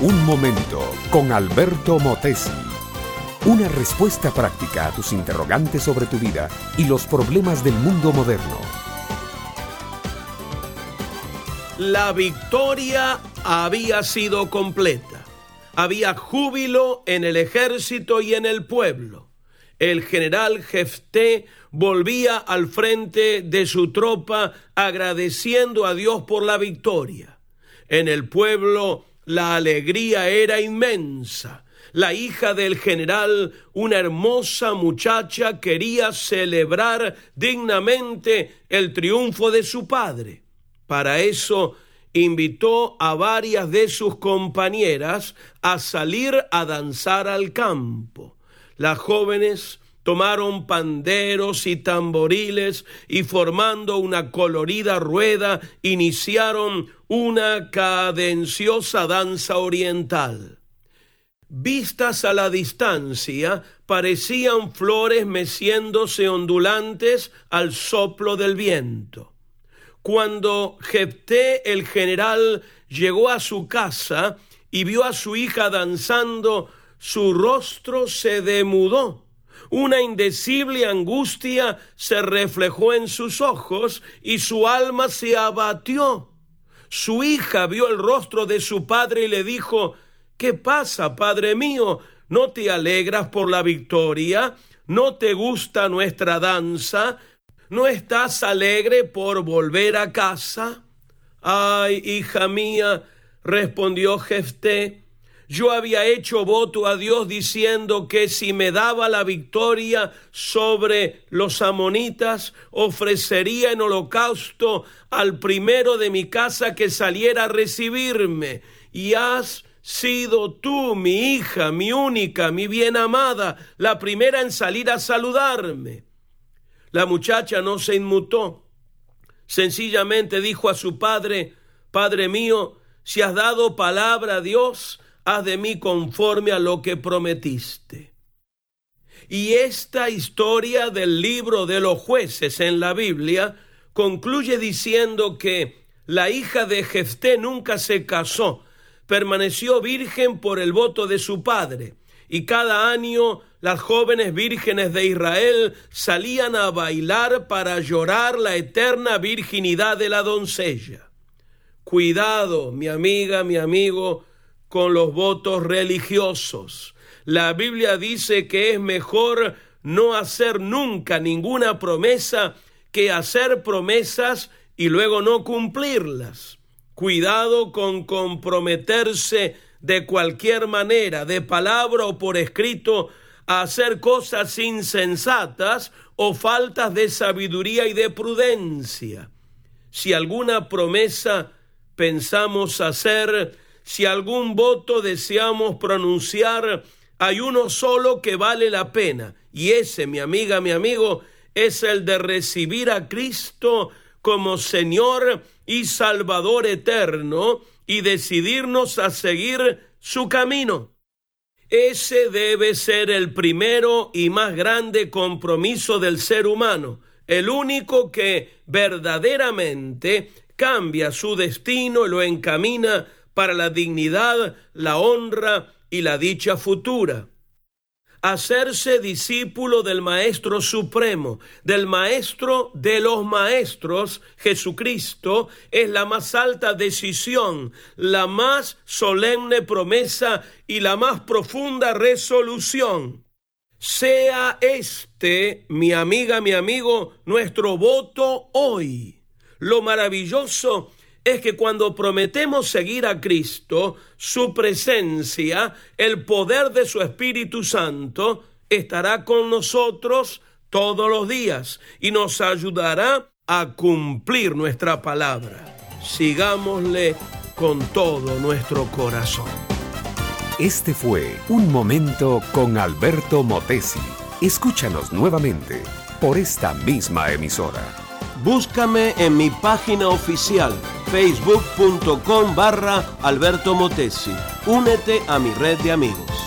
Un momento con Alberto Motesi. Una respuesta práctica a tus interrogantes sobre tu vida y los problemas del mundo moderno. La victoria había sido completa. Había júbilo en el ejército y en el pueblo. El general Jefté volvía al frente de su tropa agradeciendo a Dios por la victoria. En el pueblo la alegría era inmensa. La hija del general, una hermosa muchacha, quería celebrar dignamente el triunfo de su padre. Para eso invitó a varias de sus compañeras a salir a danzar al campo. Las jóvenes tomaron panderos y tamboriles y formando una colorida rueda iniciaron una cadenciosa danza oriental. Vistas a la distancia, parecían flores meciéndose ondulantes al soplo del viento. Cuando Jepté el general llegó a su casa y vio a su hija danzando, su rostro se demudó una indecible angustia se reflejó en sus ojos y su alma se abatió. Su hija vio el rostro de su padre y le dijo, ¿Qué pasa, padre mío? ¿No te alegras por la victoria? ¿No te gusta nuestra danza? ¿No estás alegre por volver a casa? Ay, hija mía, respondió Jefté, yo había hecho voto a Dios diciendo que si me daba la victoria sobre los amonitas, ofrecería en holocausto al primero de mi casa que saliera a recibirme. Y has sido tú, mi hija, mi única, mi bien amada, la primera en salir a saludarme. La muchacha no se inmutó. Sencillamente dijo a su padre, Padre mío, si has dado palabra a Dios, haz de mí conforme a lo que prometiste. Y esta historia del libro de los jueces en la Biblia concluye diciendo que la hija de Jefté nunca se casó, permaneció virgen por el voto de su padre, y cada año las jóvenes vírgenes de Israel salían a bailar para llorar la eterna virginidad de la doncella. Cuidado, mi amiga, mi amigo, con los votos religiosos. La Biblia dice que es mejor no hacer nunca ninguna promesa que hacer promesas y luego no cumplirlas. Cuidado con comprometerse de cualquier manera, de palabra o por escrito, a hacer cosas insensatas o faltas de sabiduría y de prudencia. Si alguna promesa pensamos hacer, si algún voto deseamos pronunciar, hay uno solo que vale la pena, y ese, mi amiga, mi amigo, es el de recibir a Cristo como Señor y Salvador eterno y decidirnos a seguir su camino. Ese debe ser el primero y más grande compromiso del ser humano, el único que verdaderamente cambia su destino y lo encamina para la dignidad, la honra y la dicha futura. Hacerse discípulo del Maestro Supremo, del Maestro de los Maestros, Jesucristo, es la más alta decisión, la más solemne promesa y la más profunda resolución. Sea este, mi amiga, mi amigo, nuestro voto hoy. Lo maravilloso es que cuando prometemos seguir a Cristo, su presencia, el poder de su Espíritu Santo, estará con nosotros todos los días y nos ayudará a cumplir nuestra palabra. Sigámosle con todo nuestro corazón. Este fue Un Momento con Alberto Motesi. Escúchanos nuevamente por esta misma emisora. Búscame en mi página oficial facebook.com barra Alberto Motesi. Únete a mi red de amigos.